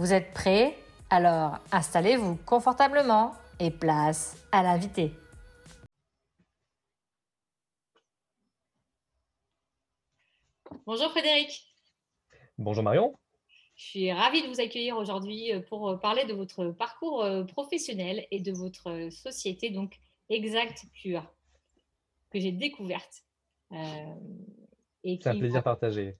Vous êtes prêts? Alors installez-vous confortablement et place à l'invité. Bonjour Frédéric. Bonjour Marion. Je suis ravie de vous accueillir aujourd'hui euh, pour euh, parler de votre parcours euh, professionnel et de votre société, donc Exact Cure, que j'ai découverte. C'est un plaisir partagé.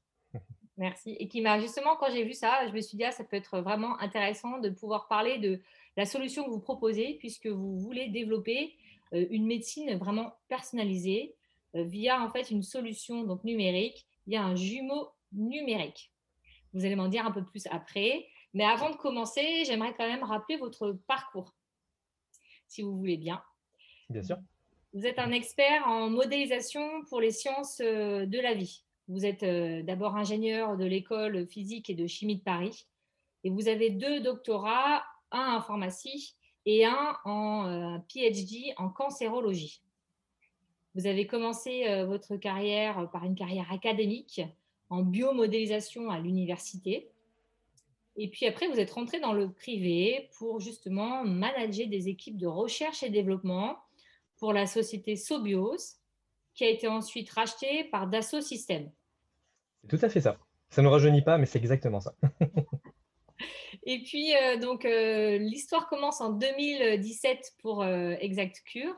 Merci. Et qui m'a justement, quand j'ai vu ça, je me suis dit, ah, ça peut être vraiment intéressant de pouvoir parler de la solution que vous proposez, puisque vous voulez développer euh, une médecine vraiment personnalisée euh, via en fait une solution donc numérique, via un jumeau numérique. Vous allez m'en dire un peu plus après. Mais avant de commencer, j'aimerais quand même rappeler votre parcours, si vous voulez bien. Bien sûr. Vous êtes un expert en modélisation pour les sciences euh, de la vie. Vous êtes euh, d'abord ingénieur de l'école physique et de chimie de Paris et vous avez deux doctorats, un en pharmacie et un en euh, PhD en cancérologie. Vous avez commencé euh, votre carrière par une carrière académique en biomodélisation à l'université. Et puis après, vous êtes rentré dans le privé pour justement manager des équipes de recherche et développement pour la société Sobios, qui a été ensuite rachetée par Dassault Systèmes. Tout à fait ça. Ça ne rajeunit pas, mais c'est exactement ça. Et puis, euh, donc, euh, l'histoire commence en 2017 pour euh, Exact Cure,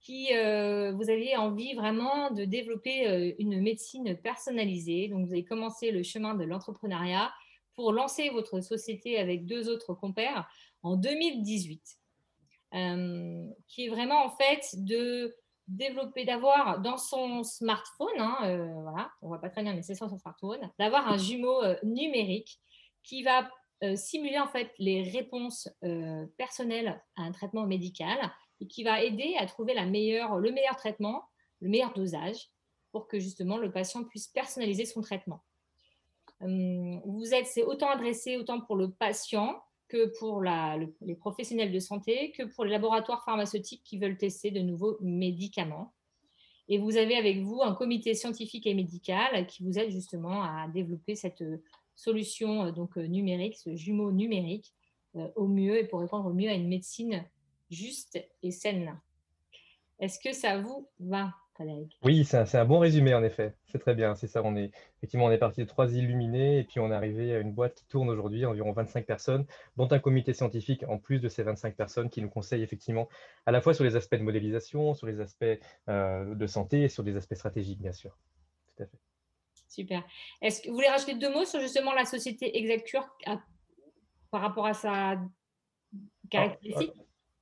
qui vous aviez envie vraiment de développer une médecine personnalisée. Donc, vous avez commencé le chemin de l'entrepreneuriat pour lancer votre société avec deux autres compères en 2018, qui est vraiment en fait de développer, d'avoir dans son smartphone, hein, euh, voilà, on voit pas très bien, mais c'est sur son smartphone, d'avoir un jumeau euh, numérique qui va euh, simuler en fait les réponses personnelles à un traitement médical et qui va aider à trouver le meilleur traitement, le meilleur dosage pour que justement le patient puisse personnaliser son traitement. vous êtes, c'est autant adressé autant pour le patient que pour les professionnels de santé, que pour les laboratoires pharmaceutiques qui veulent tester de nouveaux médicaments. Et vous avez avec vous un comité scientifique et médical qui vous aide justement à développer cette euh, solution euh, donc euh, numérique, ce jumeau numérique au mieux et pour répondre au mieux à une médecine juste et saine. Est-ce que ça vous va? Oui, c'est un, bon résumé en effet. C'est très bien. C'est ça. On est effectivement on est parti de trois illuminés et puis on est arrivé à une boîte qui tourne aujourd'hui environ 25 personnes, dont un comité scientifique en plus de ces 25 personnes qui nous conseillent effectivement à la fois sur les aspects de modélisation, sur les aspects euh, de santé et sur des aspects stratégiques bien sûr. Tout à fait. Super. Est-ce que vous voulez rajouter deux mots sur justement la société Exacture par rapport à sa caractéristique?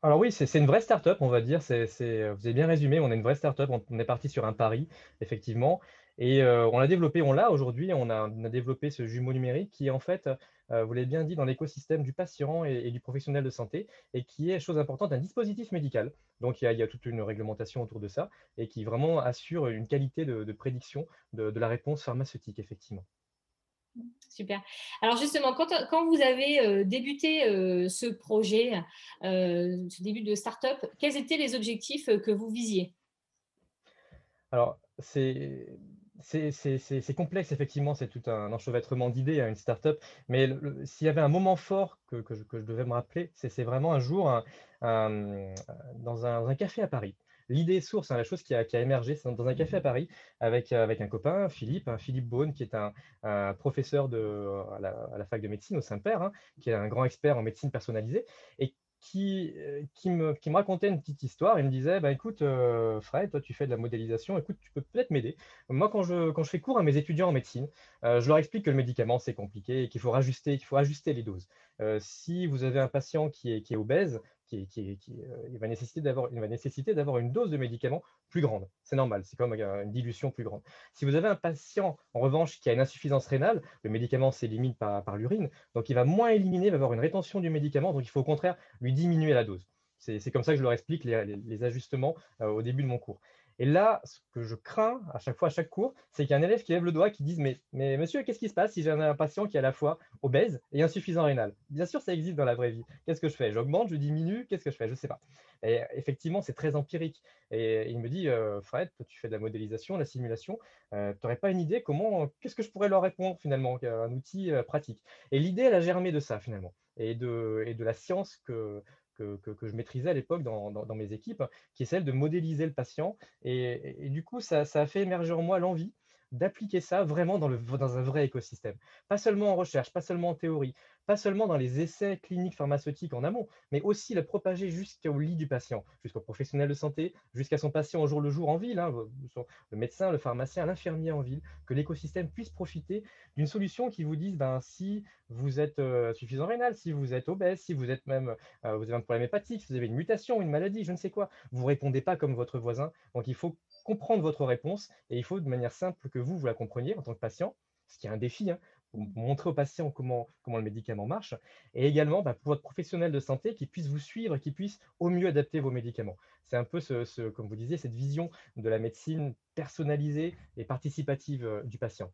Alors oui, c'est une vraie start-up, on va dire. C'est, vous avez bien résumé, on est une vraie start-up. On, est parti sur un pari, effectivement. Et euh, on l'a développé, on l'a aujourd'hui. On a, développé ce jumeau numérique qui est en fait, euh, vous l'avez bien dit, dans l'écosystème du patient et, du professionnel de santé et qui est, chose importante, un dispositif médical. Donc il y, a, toute une réglementation autour de ça et qui vraiment assure une qualité de, prédiction de la réponse pharmaceutique, effectivement. Super. Alors justement, quand, vous avez euh, débuté euh, ce projet, euh, ce début de start-up, quels étaient les objectifs que vous visiez? Alors, c'est complexe, effectivement, c'est tout un enchevêtrement d'idées à une start-up. Mais s'il y avait un moment fort que, je, devais me rappeler, c'est vraiment un jour dans un, café à Paris l'idée source, hein, la chose qui a, émergé, c'est dans un café à Paris avec, euh, avec un copain, Philippe, hein, Philippe Beaune, qui est un, professeur de, à, la, fac de médecine au Saint-Père, hein, qui est un grand expert en médecine personnalisée, et qui, euh, qui, me, qui me racontait une petite histoire. Il me disait bah, Écoute, euh, Fred, toi, tu fais de la modélisation, écoute, tu peux peut-être m'aider. Moi, quand je, quand je fais cours à mes étudiants en médecine, je leur explique que le médicament, c'est compliqué et qu'il faut, rajuster, qu'il faut ajuster les doses. si vous avez un patient qui est, qui est obèse, qui, euh, il va nécessiter d'avoir une dose de médicament plus grande. C'est normal, c'est comme une dilution plus grande. Si vous avez un patient, en revanche, qui a une insuffisance rénale, le médicament s'élimine par, par l'urine, donc il va moins éliminer, il va avoir une rétention du médicament, donc il faut au contraire lui diminuer la dose. C'est comme ça que je leur explique les, ajustements euh, au début de mon cours. Et là, ce que je crains à chaque fois, à chaque cours, c'est qu'il y a un élève qui lève le doigt, qui dise mais, monsieur, qu'est-ce qui se passe si j'ai un patient qui est à la fois obèse et insuffisant rénal? Bien sûr, ça existe dans la vraie vie. Qu'est-ce que je fais? J'augmente, je diminue, qu'est-ce que je fais? Je ne sais pas. Et effectivement, c'est très empirique. Et il me dit euh, Fred, tu fais de la modélisation, de la simulation, euh, tu n'aurais pas une idée comment, qu'est-ce que je pourrais leur répondre finalement Un outil euh, pratique? Et l'idée, elle a germé de ça finalement, et de la science que que, je maîtrisais à l'époque dans, mes équipes, qui est celle de modéliser le patient. Et, du coup, ça, ça, a fait émerger en moi l'envie d'appliquer ça vraiment dans, le, un vrai écosystème. Pas seulement en recherche, pas seulement en théorie, pas seulement dans les essais cliniques pharmaceutiques en amont, mais aussi le propager jusqu'au lit du patient, jusqu'au professionnel de santé, jusqu'à son patient au jour le jour en ville, hein, le médecin, le pharmacien, l'infirmier en ville, que l'écosystème puisse profiter d'une solution qui vous dise ben, si vous êtes euh, suffisant rénal, si vous êtes obèse, si vous êtes même euh, vous avez un problème hépatique, si vous avez une mutation, une maladie, je ne sais quoi, vous répondez pas comme votre voisin. Donc il faut comprendre votre réponse et il faut de manière simple que vous, vous la compreniez en tant que patient, ce qui est un défi, hein, montrer au patient comment, comment le médicament marche, et également bah, pour votre professionnel de santé qui puisse vous suivre, qui puisse au mieux adapter vos médicaments. C'est un peu, ce, comme vous disiez, cette vision de la médecine personnalisée et participative euh, du patient.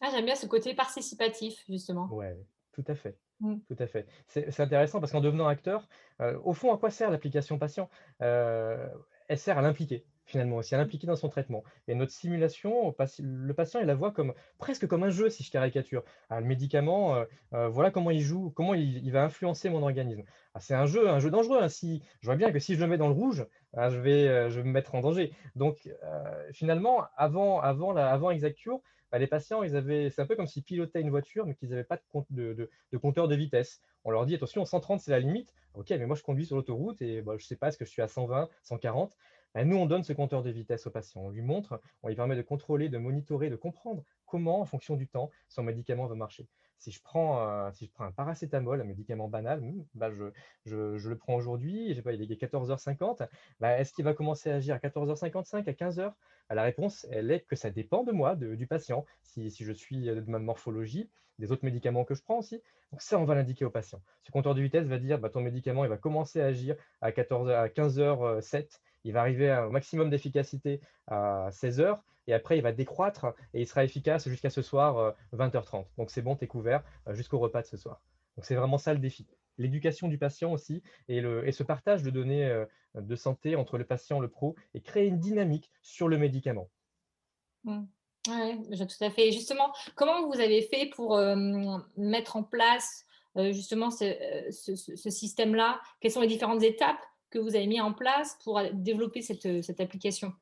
Ah, j'aime bien ce côté participatif, justement. Oui, tout à fait. Mmh. Tout à fait. C'est intéressant parce qu'en devenant acteur, euh, au fond, à quoi sert l'application patient? Euh, Elle sert à l'impliquer finalement aussi, à l'impliquer dans son traitement. Et notre simulation, le patient, il la voit comme, presque comme un jeu, si je caricature. Ah, le médicament, euh, euh, voilà comment il joue, comment il, va influencer mon organisme. Ah, c'est un jeu, un jeu dangereux. Hein. je vois bien que si je le mets dans le rouge, ah, je, vais, euh, je vais me mettre en danger. Donc, finalement, avant, avant, avant Exacture, bah, les patients, c'est un peu comme s'ils pilotaient une voiture, mais qu'ils n'avaient pas de, compteur de vitesse. On leur dit, attention, 130, c'est la limite. Ok, mais moi, je conduis sur l'autoroute et bah, je ne sais pas, est-ce que je suis à 120, 140 bah, nous, on donne ce compteur de vitesse au patient. On lui montre, on lui permet de contrôler, de monitorer, de comprendre comment, en fonction du temps, son médicament va marcher. Si je prends, euh, un paracétamol, un médicament banal, hmm, bah je, le prends aujourd'hui, il est 14h50, bah, est-ce qu'il va commencer à agir à 14h55, à 15h La réponse, elle est que ça dépend de moi, du patient, si, je suis de ma morphologie, des autres médicaments que je prends aussi. Donc ça, on va l'indiquer au patient. Ce compteur de vitesse va dire, bah, ton médicament, il va commencer à agir à, 14, à 15h07 il va arriver au maximum d'efficacité à 16 heures et après il va décroître et il sera efficace jusqu'à ce soir 20h30. Euh, Donc c'est bon, tu es couvert euh, jusqu'au repas de ce soir. Donc c'est vraiment ça le défi. L'éducation du patient aussi et, le, et, ce partage de données euh, de santé entre le patient et le pro et créer une dynamique sur le médicament. Mmh. Oui, tout à fait. Justement, comment vous avez fait pour mettre en place justement ce, ce système-là? Quelles sont les différentes étapes? Vous avez mis en place pour développer cette, euh, cette application?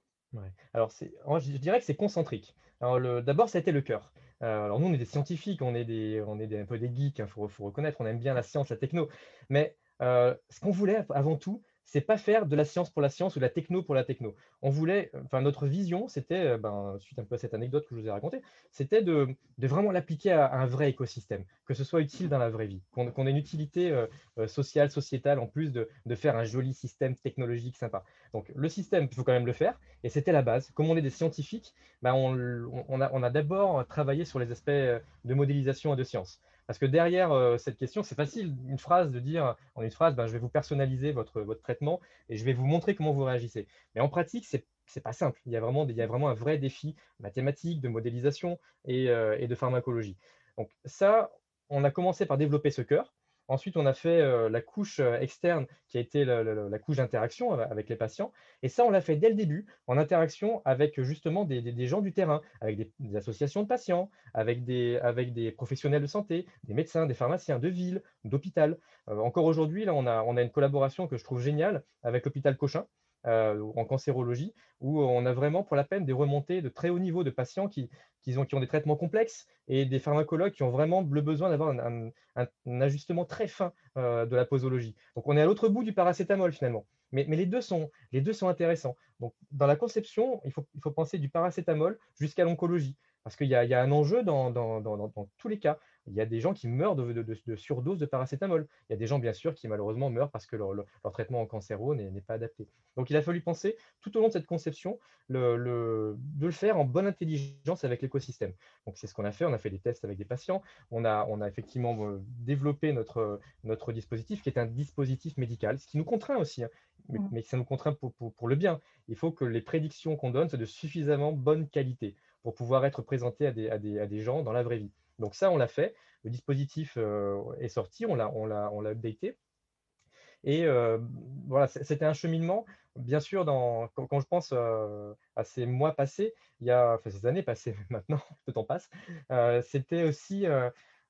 Alors, je dirais que c'est concentrique. D'abord, ça a été le cœur. Euh, alors, nous, on est des scientifiques, on est, des, on est un peu des geeks, il hein, faut, faut, reconnaître, on aime bien la science, la techno. Mais euh, ce qu'on voulait avant tout, c'est pas faire de la science pour la science ou de la techno pour la techno. On voulait, enfin notre vision, c'était, euh, ben, suite un peu à cette anecdote que je vous ai racontée, c'était de, vraiment l'appliquer à, un vrai écosystème, que ce soit utile dans la vraie vie, qu'on ait une utilité euh, euh, sociale, sociétale, en plus de, faire un joli système technologique sympa. Donc le système, il faut quand même le faire, et c'était la base. Comme on est des scientifiques, ben, on, a, on a d'abord travaillé sur les aspects de modélisation et de science. Parce que derrière euh, cette question, c'est facile une phrase de dire en une phrase, ben, je vais vous personnaliser votre, votre traitement et je vais vous montrer comment vous réagissez. Mais en pratique, c'est n'est pas simple. Il y, a vraiment, il y a vraiment un vrai défi mathématique, de modélisation et, euh, et de pharmacologie. Donc ça, on a commencé par développer ce cœur. Ensuite, on a fait euh, la couche euh, externe qui a été la, couche d'interaction avec les patients. Et ça, on l'a fait dès le début, en interaction avec justement des, gens du terrain, avec des, associations de patients, avec des, professionnels de santé, des médecins, des pharmaciens de ville, d'hôpital. Euh, encore aujourd'hui, là, on a une collaboration que je trouve géniale avec l'hôpital Cochin, euh, en cancérologie, où on a vraiment pour la peine des remontées de très haut niveau de patients qui, ont, des traitements complexes et des pharmacologues qui ont vraiment le besoin d'avoir un, ajustement très fin euh, de la posologie. Donc on est à l'autre bout du paracétamol finalement. Mais, les, deux sont, intéressants. Dans la conception, il faut, penser du paracétamol jusqu'à l'oncologie, parce qu'il y, a un enjeu dans tous les cas. Il y a des gens qui meurent de, de, surdose de paracétamol. Il y a des gens, bien sûr, qui malheureusement meurent parce que leur, traitement en cancéro n'est pas adapté. Donc, il a fallu penser tout au long de cette conception le, de le faire en bonne intelligence avec l'écosystème. Donc, c'est ce qu'on a fait. On a fait des tests avec des patients. On a, on a effectivement euh, développé notre, notre dispositif qui est un dispositif médical, ce qui nous contraint aussi, hein, mmh. mais, ça nous contraint pour, pour, le bien. Il faut que les prédictions qu'on donne soient de suffisamment bonne qualité pour pouvoir être présenté à des, à des, à des gens dans la vraie vie. Donc ça, on l'a fait. Le dispositif euh, est sorti, on l'a updaté. Et euh, voilà, c'était un cheminement. Bien sûr, dans, quand, je pense euh, à ces mois passés, il y a, enfin ces années passées maintenant, le temps passe, c'était aussi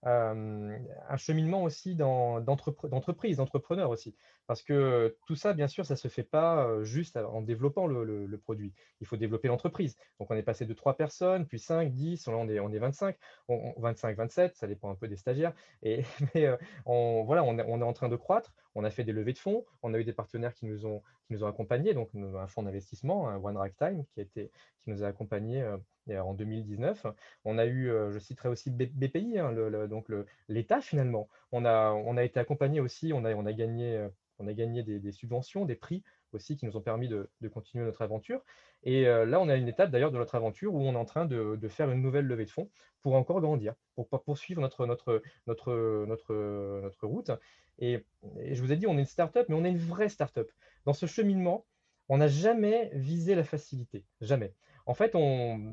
un cheminement aussi d'entreprise, d'entrepreneur aussi. Parce que tout ça, bien sûr, ça ne se fait pas juste en développant le, produit. Il faut développer l'entreprise. Donc, on est passé de 3 personnes, puis 5, 10, on est, on est 25, 25, 27, ça dépend un peu des stagiaires. Et, mais on, voilà, on est, en train de croître. On a fait des levées de fonds. On a eu des partenaires qui nous ont, qui nous ont accompagnés. Donc, un fonds d'investissement, un One Rack Time, qui, a qui nous a accompagnés en 2019. On a eu, je citerai aussi BPI, hein, donc l'État finalement. On a, on a été accompagné aussi, on a, on a gagné, on a gagné des, subventions, des prix aussi qui nous ont permis de, continuer notre aventure. Et là, on a une étape d'ailleurs de notre aventure où on est en train de, faire une nouvelle levée de fonds pour encore grandir, pour poursuivre notre, route. Et, et je vous ai dit, on est une start-up, mais on est une vraie start-up. Dans ce cheminement, on n'a jamais visé la facilité, jamais. En fait, on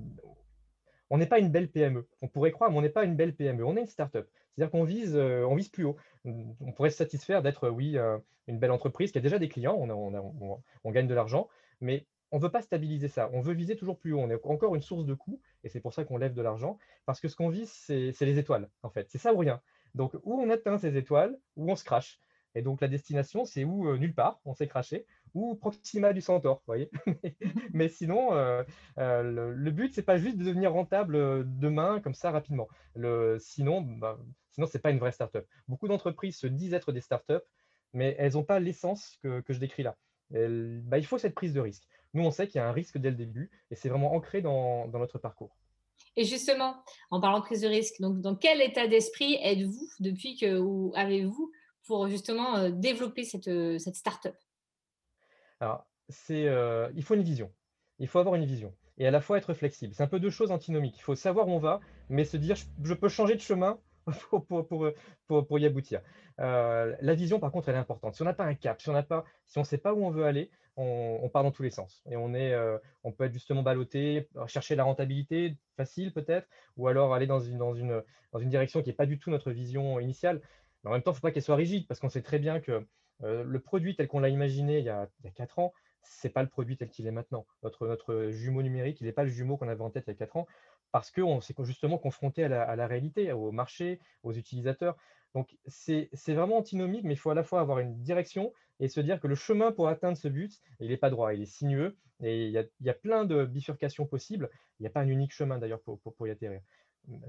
n'est pas une belle PME. On pourrait croire, mais on n'est pas une belle PME. On est une start-up. C'est-à-dire qu'on vise, euh, on vise plus haut. On pourrait se satisfaire d'être, oui, euh, une belle entreprise qui a déjà des clients, on, gagne de l'argent, mais on ne veut pas stabiliser ça. On veut viser toujours plus haut. On est encore une source de coûts, et c'est pour ça qu'on lève de l'argent, parce que ce qu'on vise, c'est les étoiles, en fait. C'est ça ou rien. Donc, où on atteint ces étoiles, où on se crache. Et donc, la destination, c'est où euh, nulle part, on s'est craché, ou Proxima du Centaure, vous voyez. Mais sinon, euh, euh, le, but, c'est pas juste de devenir rentable demain, comme ça, rapidement. Le, sinon, bah, sinon ce n'est pas une vraie startup. Beaucoup d'entreprises se disent être des startups, mais elles n'ont pas l'essence que, je décris là. Bah, il faut cette prise de risque. Nous, on sait qu'il y a un risque dès le début, et c'est vraiment ancré dans, notre parcours. Et justement, en parlant de prise de risque, donc dans quel état d'esprit êtes-vous depuis que, ou avez-vous pour justement développer cette, cette startup? Alors, c'est, euh, il faut une vision. Il faut avoir une vision et à la fois être flexible. C'est un peu deux choses antinomiques. Il faut savoir où on va, mais se dire je, peux changer de chemin pour, y aboutir. Euh, la vision, par contre, elle est importante. Si on n'a pas un cap, si on n'a pas, si on ne sait pas où on veut aller, on, part dans tous les sens. Et on, est, euh, on peut être justement ballotté, chercher la rentabilité facile peut-être, ou alors aller dans une, dans une, dans une direction qui n'est pas du tout notre vision initiale. Mais en même temps, il ne faut pas qu'elle soit rigide, parce qu'on sait très bien que euh, le produit tel qu'on l'a imaginé il y a, quatre ans, ce n'est pas le produit tel qu'il est maintenant. Notre, jumeau numérique, il n'est pas le jumeau qu'on avait en tête il y a quatre ans, parce qu'on s'est justement confronté à la, réalité, au marché, aux utilisateurs. Donc, c'est vraiment antinomique, mais il faut à la fois avoir une direction et se dire que le chemin pour atteindre ce but, il n'est pas droit, il est sinueux, et il y a, plein de bifurcations possibles. Il n'y a pas un unique chemin d'ailleurs pour, y atterrir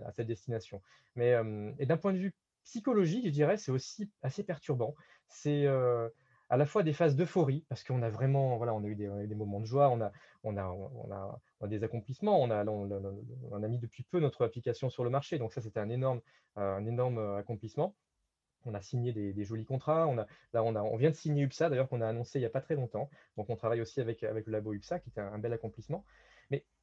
à cette destination. Mais euh, d'un point de vue psychologique, je dirais, c'est aussi assez perturbant. C'est euh, à la fois des phases d'euphorie, parce qu'on a vraiment, voilà, on a eu des, moments de joie, on a, on a, on a, des accomplissements, on a, on, a mis depuis peu notre application sur le marché, donc ça c'était un énorme, euh, un énorme euh, accomplissement. On a signé des, jolis contrats. On, a, là, on, a, on vient de signer UPSA, d'ailleurs, qu'on a annoncé il n'y a pas très longtemps. Donc, on travaille aussi avec, avec le labo UPSA, qui est un bel accomplissement.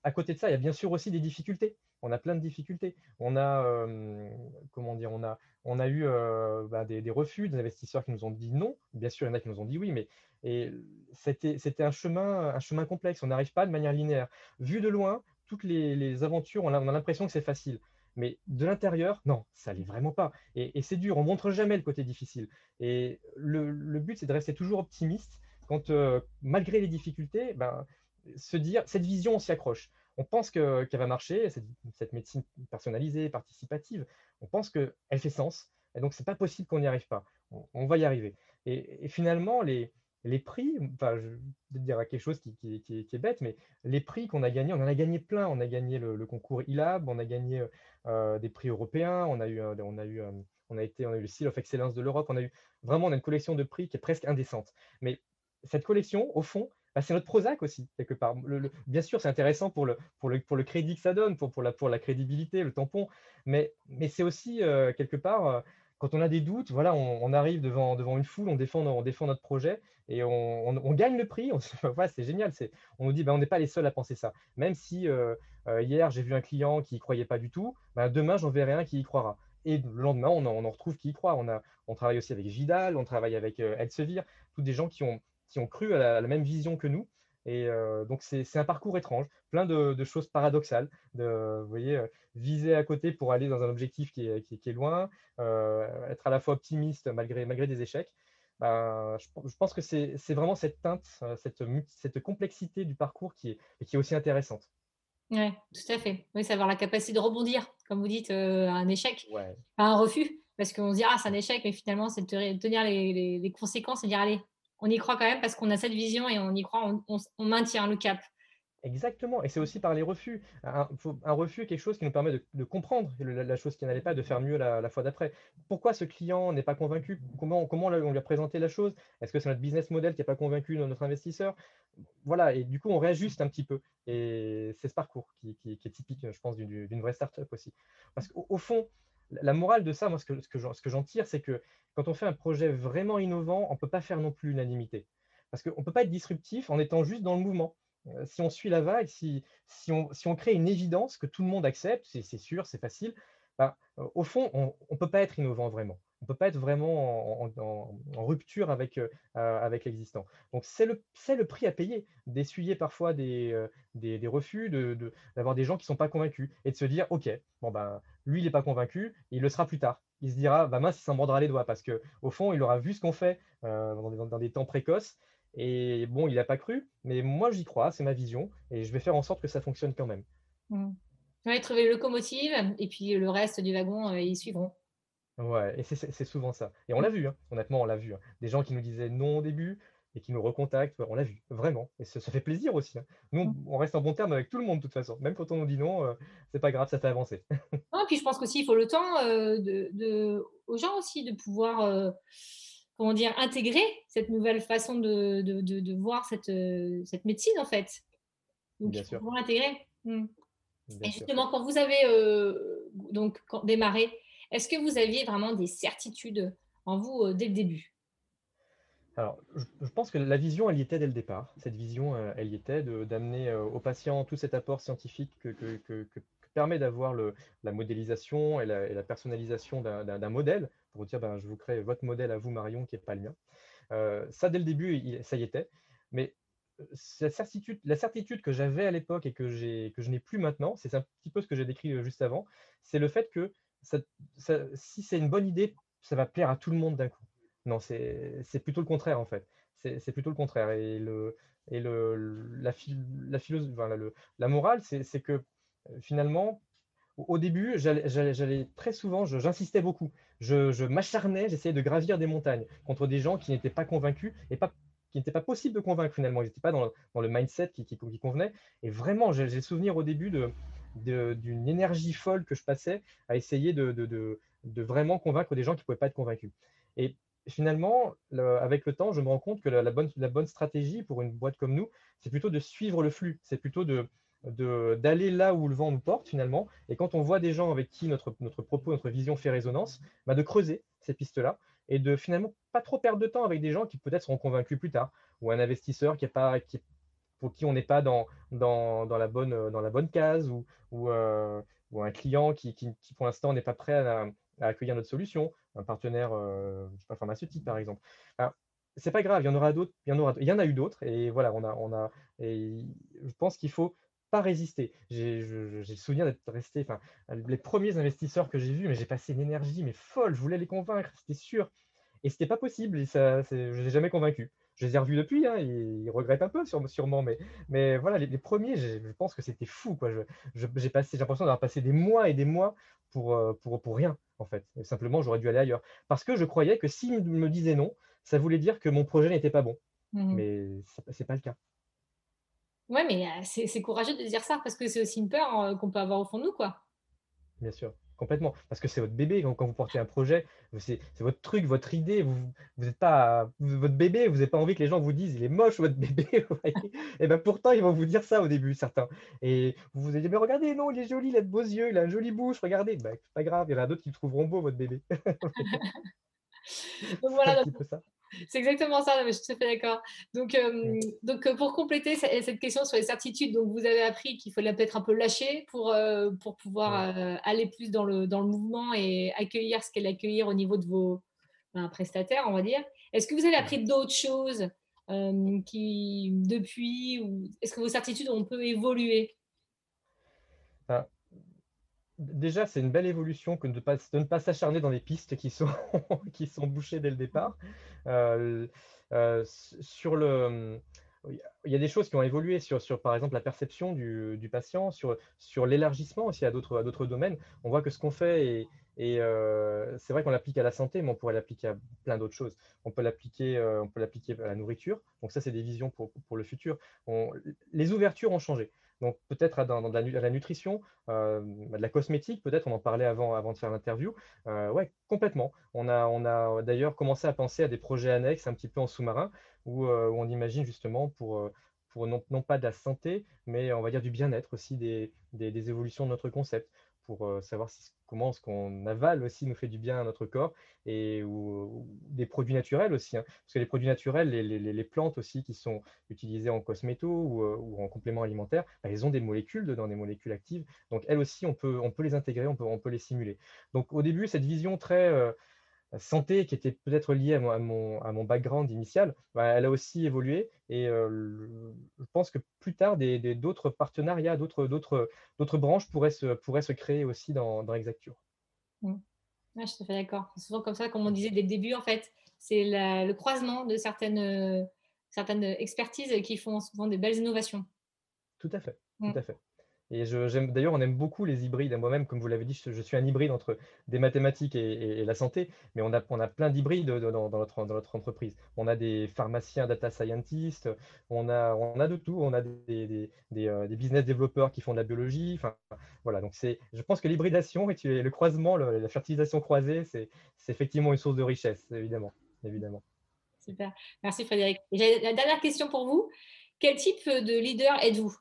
À côté de ça, il y a bien sûr aussi des difficultés. On a plein de difficultés. On a, euh, comment dire, on a, on a eu euh, bah, des, refus des investisseurs qui nous ont dit non. Bien sûr, il y en a qui nous ont dit oui, mais c'était un chemin, un chemin complexe. On n'arrive pas de manière linéaire. Vu de loin, toutes les, aventures, on a, l'impression que c'est facile. Mais de l'intérieur, non, ça l'est vraiment pas. Et, c'est dur, on montre jamais le côté difficile. Et le, but, c'est de rester toujours optimiste quand, euh, malgré les difficultés, ben, se dire, cette vision, on s'y accroche. On pense qu'elle va marcher, cette, médecine personnalisée, participative, on pense qu'elle fait sens. Et donc, ce n'est pas possible qu'on n'y arrive pas. On, va y arriver. Et, finalement, les, les prix, enfin, je vais dire quelque chose qui, qui, est bête, mais les prix qu'on a gagnés, on en a gagné plein. On a gagné le, concours ILAB, on a gagné euh, des prix européens, on a eu, euh, on a eu, euh, on a été, on a eu le Seal of Excellence de l'Europe. On a eu vraiment, on a une collection de prix qui est presque indécente. Mais cette collection, au fond, bah, c'est notre Prozac aussi, quelque part. Bien sûr, c'est intéressant pour le, crédit que ça donne, pour, la, crédibilité, le tampon, mais, c'est aussi, euh, quelque part, euh, quand on a des doutes, voilà, on, arrive devant, une foule, on défend, notre projet et on, gagne le prix. C'est génial. On nous dit, bah, on n'est pas les seuls à penser ça. Même si euh, hier, j'ai vu un client qui n'y croyait pas du tout, bah, demain, j'en verrai un qui y croira. Et le lendemain, on en, retrouve qui y croit. On, a, on travaille aussi avec Vidal, on travaille avec euh, Elsevier, tous des gens qui ont, qui ont cru à la, à la même vision que nous. Et euh, donc, c'est un parcours étrange, plein de, de, choses paradoxales. De, vous voyez, euh, viser à côté pour aller dans un objectif qui est, qui, qui est loin, euh, être à la fois optimiste malgré, malgré des échecs. Ben, je, je, pense que c'est vraiment cette teinte, cette, cette complexité du parcours qui est, qui est aussi intéressante. Oui, tout à fait. Oui, c'est avoir la capacité de rebondir, comme vous dites, euh, à un échec, ouais. à un refus. Parce qu'on se dit, ah, c'est un échec, mais finalement, c'est de tenir les, les, les, conséquences et dire, allez, on y croit quand même parce qu'on a cette vision et on y croit, on, maintient le cap. Exactement, et c'est aussi par les refus. Un, refus est quelque chose qui nous permet de, comprendre la, chose qui n'allait pas, de faire mieux la, fois d'après. Pourquoi ce client n'est pas convaincu? Comment, on lui a présenté la chose? Est-ce que c'est notre business model qui n'a pas convaincu notre investisseur? Voilà, et du coup, on réajuste un petit peu. Et c'est ce parcours qui, qui, qui, est typique, je pense, d'une vraie startup aussi. Parce qu'au fond, la morale de ça, moi, ce que, j'en tire, c'est que quand on fait un projet vraiment innovant, on ne peut pas faire non plus l'unanimité. Parce qu'on ne peut pas être disruptif en étant juste dans le mouvement. Euh, si on suit la vague, si, on, crée une évidence que tout le monde accepte, c'est sûr, c'est facile, ben, au fond, on ne peut pas être innovant vraiment. On ne peut pas être vraiment en, rupture avec, euh, avec l'existant. Donc, c'est le, prix à payer d'essuyer parfois des, euh, refus, d'avoir de, des gens qui ne sont pas convaincus et de se dire, OK, bon ben, lui, il n'est pas convaincu, il le sera plus tard. Il se dira, bah mince, il s'en mordra les doigts parce qu'au fond, il aura vu ce qu'on fait euh, dans, des temps précoces et bon, il n'a pas cru, mais moi j'y crois, c'est ma vision, et je vais faire en sorte que ça fonctionne quand même. Mmh. Ouais, trouver le locomotive, et puis le reste du wagon, euh, ils suivront. Ouais, et c'est souvent ça. Et on l'a vu, hein. honnêtement, on l'a vu. Hein. Des gens qui nous disaient non au début et qui nous recontactent, on l'a vu, vraiment. Et ça, ça, fait plaisir aussi. Hein. Nous, mmh. on reste en bon terme avec tout le monde, de toute façon. Même quand on nous dit non, euh, c'est pas grave, ça fait avancer. non, puis je pense qu'aussi, il faut le temps euh, de, de, aux gens aussi de pouvoir. Euh, comment dire, intégrer cette nouvelle façon de, de, de, de voir cette, euh, cette, médecine, en fait. Donc, Bien sûr. Pour l'intégrer. Mmh. Et justement, sûr. quand vous avez donc, quand, démarré, est-ce que vous aviez vraiment des certitudes en vous dès le début? Alors, je, pense que la vision, elle y était dès le départ. Cette vision, euh, elle y était d'amener euh, aux patients tout cet apport scientifique que, permet d'avoir la modélisation et la, personnalisation d'un modèle pour dire ben, je vous crée votre modèle à vous, Marion, qui n'est pas le mien. Euh, ça, dès le début, ça y était. Mais la certitude, la certitude que j'avais à l'époque et que, je n'ai plus maintenant, c'est un petit peu ce que j'ai décrit juste avant, c'est le fait que si c'est une bonne idée, ça va plaire à tout le monde d'un coup. Non, c'est plutôt le contraire en fait. C'est plutôt le contraire. Et, le, et le, la, la, philosophie, enfin, le, la morale, c'est que finalement, au début, j'allais très souvent, j'insistais beaucoup. Je, je m'acharnais, j'essayais de gravir des montagnes contre des gens qui n'étaient pas convaincus et pas, qui n'était pas possible de convaincre finalement. Ils n'étaient pas dans, dans, le mindset qui, qui, qui convenait. Et vraiment, j'ai le souvenir au début d'une de, énergie folle que je passais à essayer de, de, de, vraiment convaincre des gens qui ne pouvaient pas être convaincus. Et finalement, le, avec le temps, je me rends compte que la, bonne, stratégie pour une boîte comme nous, c'est plutôt de suivre le flux. C'est plutôt d'aller là où le vent nous porte finalement. Et quand on voit des gens avec qui notre, propos, notre vision fait résonance, bah de creuser ces pistes-là et de finalement pas trop perdre de temps avec des gens qui peut-être seront convaincus plus tard, ou un investisseur pour qui on n'est pas dans, la bonne, case, ou, euh, un client qui pour l'instant n'est pas prêt à, à, accueillir notre solution, un partenaire euh, je sais pas, pharmaceutique par exemple. Alors, c'est pas grave, il y en aura d'autres, il y en a eu d'autres, et voilà, on a, on a, et je pense qu'il faut pas résister. J'ai le souvenir d'être resté, enfin, les premiers investisseurs que j'ai vus, mais j'ai passé une énergie mais folle, je voulais les convaincre, c'était sûr. Et c'était pas possible, et ça, je les ai jamais convaincus. Je les ai revus depuis, hein, ils, ils, regrettent un peu sûrement, mais, mais voilà, les, les premiers, je pense que c'était fou. Quoi. Je, j'ai passé, j'ai l'impression d'avoir passé des mois et des mois pour, pour, pour rien, en fait. Et simplement, j'aurais dû aller ailleurs. Parce que je croyais que s'ils me disaient non, ça voulait dire que mon projet n'était pas bon. Mmh. Mais c'est pas le cas. Ouais, mais c'est courageux de dire ça parce que c'est aussi une peur qu'on peut avoir au fond de nous, quoi. Bien sûr. Complètement. Parce que c'est votre bébé quand, quand vous portez un projet, c'est votre truc, votre idée. Vous, vous êtes pas votre bébé. Vous n'avez pas envie que les gens vous disent il est moche votre bébé. Et ben pourtant ils vont vous dire ça au début certains. Et vous vous allez dire mais regardez non il est joli, il a de beaux yeux, il a une jolie bouche. Regardez, ben, c'est pas grave. Il y en a d'autres qui le trouveront beau votre bébé. Donc voilà, petit peu ça. C'est exactement ça, mais je suis tout à fait d'accord. Donc, euh, donc euh, pour compléter ce- cette question sur les certitudes, donc vous avez appris qu'il fallait peut-être un peu lâcher pour, euh, pour pouvoir euh, aller plus dans le, dans le mouvement et accueillir ce qu'elle accueillir au niveau de vos ben, prestataires, on va dire. Est-ce que vous avez appris d'autres choses qui, depuis, ou est-ce que vos certitudes ont un peu évolué? Déjà, c'est une belle évolution que de, ne pas s'acharner dans des pistes qui sont, qui sont bouchées dès le départ. Euh, euh, sur le, il y a des choses qui ont évolué sur, sur par exemple, la perception du, du patient, sur, sur l'élargissement aussi à d'autres, à d'autres domaines. On voit que ce qu'on fait, est, euh, c'est vrai qu'on l'applique à la santé, mais on pourrait l'appliquer à plein d'autres choses. On peut l'appliquer, on peut l'appliquer à la nourriture. Donc ça, c'est des visions pour, pour le futur. Les ouvertures ont changé. Donc peut-être dans, dans de la, nu- la nutrition, euh, de la cosmétique, peut-être, on en parlait avant, avant de faire l'interview. Euh, ouais, complètement. On a, d'ailleurs commencé à penser à des projets annexes un petit peu en sous-marin, où, euh, on imagine justement pour, euh, non, pas de la santé, mais on va dire du bien-être aussi, des évolutions de notre concept, pour euh, savoir si, comment ce qu'on avale aussi nous fait du bien à notre corps, et ou, des produits naturels aussi. hein. Parce que les produits naturels, les, les- les plantes aussi qui sont utilisées en cosméto ou, euh, ou en complément alimentaire, bah, elles ont des molécules dedans, des molécules actives. Donc elles aussi, on peut, on peut les intégrer, on peut, on peut les simuler. Donc au début, cette vision très euh, santé qui était peut-être liée à mon, à mon, à mon background initial, bah, elle a aussi évolué. Et euh, je pense que plus tard, des, des- d'autres partenariats, d'autres, d'autres, d'autres branches pourraient se, pourraient se créer aussi dans, dans Exacture. Mm. Ouais, je suis tout à fait d'accord. C'est souvent comme ça, comme on disait dès le début, en fait, c'est le croisement de certaines, euh, certaines expertises qui font souvent des belles innovations. Tout à fait, Mm. tout à fait. Et d'ailleurs, on aime beaucoup les hybrides. Moi-même, comme vous l'avez dit, je, suis un hybride entre des mathématiques et, et- la santé, mais on a, on a plein d'hybrides dans, dans notre, entreprise. On a des pharmaciens, data scientists, on a, on a de tout. On a des, des, des, euh, business développeurs qui font de la biologie. Enfin, voilà. Donc, c'est, je pense que l'hybridation et le croisement, la fertilisation croisée, c'est, effectivement une source de richesse, évidemment. évidemment. Super. Merci Frédéric. La dernière question pour vous. Quel type de leader êtes-vous?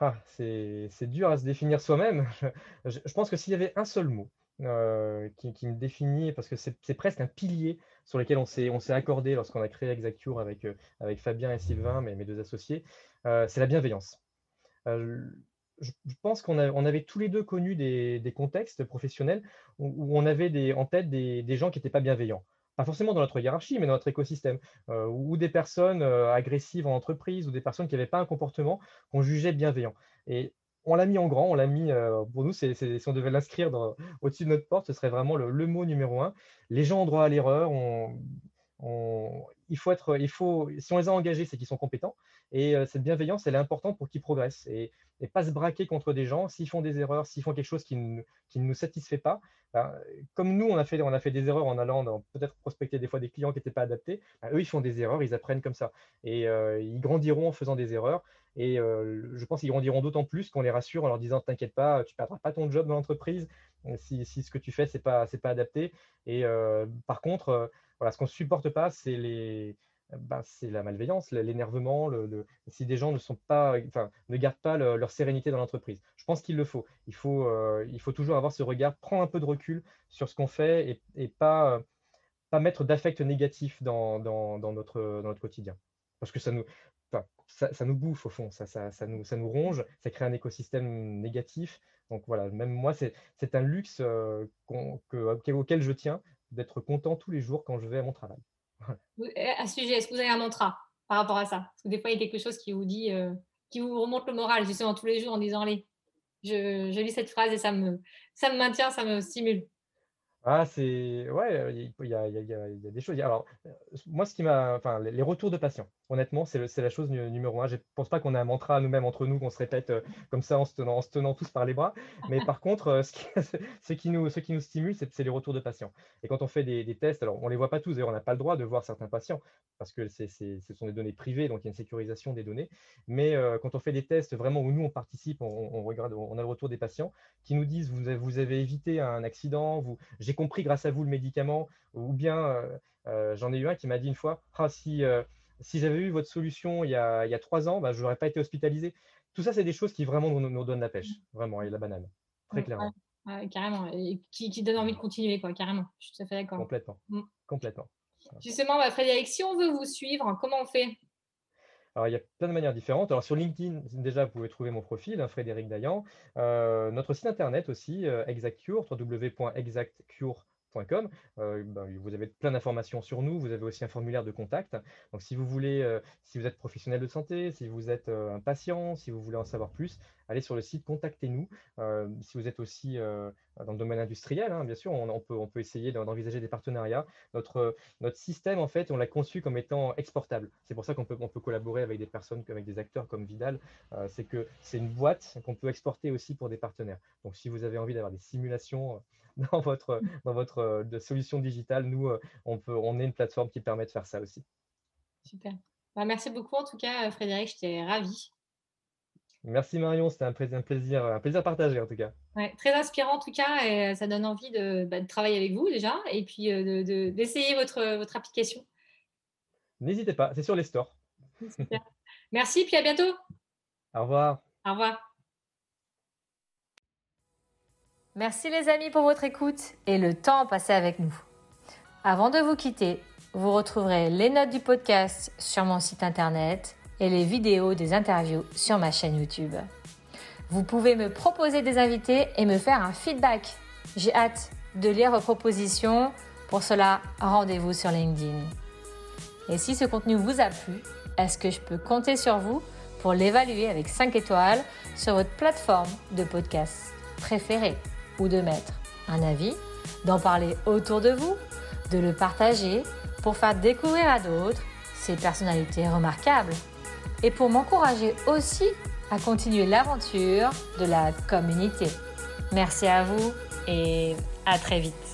Ah, c'est dur à se définir soi-même. Je, pense que s'il y avait un seul mot euh, qui, me définit, parce que c'est presque un pilier sur lequel on s'est accordé lorsqu'on a créé Exacture avec, euh, avec Fabien et Sylvain, mes, deux associés, euh, c'est la bienveillance. Je, pense qu'on avait tous les deux connu des, contextes professionnels où, on avait en tête des gens qui n'étaient pas bienveillants. Pas forcément dans notre hiérarchie, mais dans notre écosystème. Euh, ou des personnes euh, agressives en entreprise, ou des personnes qui n'avaient pas un comportement qu'on jugeait bienveillant. Et on l'a mis en grand, on l'a mis, euh, pour nous, si on devait l'inscrire au-dessus de notre porte, ce serait vraiment le, mot numéro un. Les gens ont droit à l'erreur, il faut être, il faut, si on les a engagés, c'est qu'ils sont compétents. Et cette bienveillance, elle est importante pour qu'ils progressent et pas se braquer contre des gens. S'ils font des erreurs, s'ils font quelque chose qui ne, nous satisfait pas, ben, comme nous, on a fait, on a fait des erreurs en allant peut-être prospecter des fois des clients qui n'étaient pas adaptés, ben, eux, ils font des erreurs, ils apprennent comme ça. Et euh, ils grandiront en faisant des erreurs. Et euh, je pense qu'ils grandiront d'autant plus qu'on les rassure en leur disant T'inquiète pas, tu ne perdras pas ton job dans l'entreprise euh, si, si ce que tu fais, ce n'est pas, adapté. Et par contre, voilà, ce qu'on ne supporte pas, c'est les. Ben, c'est la malveillance, l'énervement, si des gens ne sont pas, enfin, ne gardent pas le- leur sérénité dans l'entreprise. Je pense qu'il le faut. Il faut, euh, il faut toujours avoir ce regard, prendre un peu de recul sur ce qu'on fait et, et pas, euh, pas mettre d'affect négatif dans, dans, notre, dans notre quotidien. Parce que ça nous, ça, nous bouffe au fond, ça, ça, ça nous, ça nous ronge, ça crée un écosystème négatif. Donc voilà, même moi, c'est un luxe euh, auquel je tiens, d'être content tous les jours quand je vais à mon travail. Eh, À ce sujet, est-ce que vous avez un mantra par rapport à ça? Parce que des fois, il y a quelque chose qui vous dit, euh, qui vous remonte le moral, justement, tous les jours en disant, allez, je, lis cette phrase et ça me, ça me maintient, ça me stimule. Ah, c'est ouais, il y a y a y a y a des choses. Alors, heu, moi, ce qui m'a enfin, les retours de patients. Honnêtement, c'est la chose nu numéro un. Je pense pas qu'on ait un mantra nous-mêmes entre nous qu'on se répète, heu, comme ça en se tenant tous par les bras. Mais par contre, heu, ce qui nous stimule, c'est les retours de patients. Et quand on fait des tests, alors on les voit pas tous, d'ailleurs, on n'a pas le droit de voir certains patients parce que ce sont des données privées, donc il y a une sécurisation des données. Mais, heu, quand on fait des tests vraiment où nous on participe, on a le retour des patients qui nous disent: «Vous avez évité un accident, j'ai compris grâce à vous le médicament» ou bien, j'en ai eu un qui m'a dit une fois: «Ah si, si j'avais eu votre solution il y a il y a 3 ans, bah, j'aurais pas été hospitalisé». Tout ça, c'est des choses qui vraiment nous nous donnent la pêche, vraiment et la banane, très Mmh, ouais, clairement. ouais, carrément et qui qui donne envie de Mmh. continuer quoi, carrément. Je suis tout à fait d'accord. Complètement, Mmh. complètement. Justement, bah, Frédéric, si on veut vous suivre, comment on fait? Alors, il y a plein de manières différentes. Alors sur LinkedIn, déjà, vous pouvez trouver mon profil, hein, Frédéric Dayan. Heu, notre site internet aussi, heu, ExactCure, www.exactcure.com. Heu, ben, vous avez plein d'informations sur nous. Vous avez aussi un formulaire de contact. Donc si vous voulez, heu, si vous êtes professionnel de santé, si vous êtes, heu, un patient, si vous voulez en savoir plus, allez sur le site, contactez-nous. Si vous êtes aussi, dans le domaine industriel, hein, bien sûr, on peut essayer d'en d'envisager des partenariats. Notre, système, en fait, on l'a conçu comme étant exportable. C'est pour ça qu'on peut, peut collaborer avec des personnes, avec des acteurs comme Vidal. Euh, c'est que c'est une boîte qu'on peut exporter aussi pour des partenaires. Donc, si vous avez envie d'avoir des simulations euh, dans votre, dans votre euh, de solution digitale, nous, euh, on peut, on est une plateforme qui permet de faire ça aussi. Super. Bah, merci beaucoup en tout cas, Frédéric, j'étais ravie. Merci Marion, c'était un, plais- un plaisir, un plaisir partagé en tout cas. Ouais, très inspirant en tout cas et ça donne envie de, bah, de travailler avec vous déjà et puis euh, de, de- d'essayer votre, votre application. N'hésitez pas, c'est sur les stores. Super. Merci, puis à bientôt. Au revoir. Au revoir. Merci les amis pour votre écoute et le temps passé avec nous. Avant de vous quitter, vous retrouverez les notes du podcast sur mon site internet et les vidéos des interviews sur ma chaîne YouTube. Vous pouvez me proposer des invités et me faire un feedback. J'ai hâte de lire vos propositions. Pour cela, rendez-vous sur LinkedIn. Et si ce contenu vous a plu, est-ce que je peux compter sur vous pour l'évaluer avec 5 étoiles sur votre plateforme de podcast préférée? Ou de mettre un avis, d'en parler autour de vous, de le partager pour faire découvrir à d'autres ces personnalités remarquables et pour m'encourager aussi à continuer l'aventure de la communauté. Merci à vous et à très vite.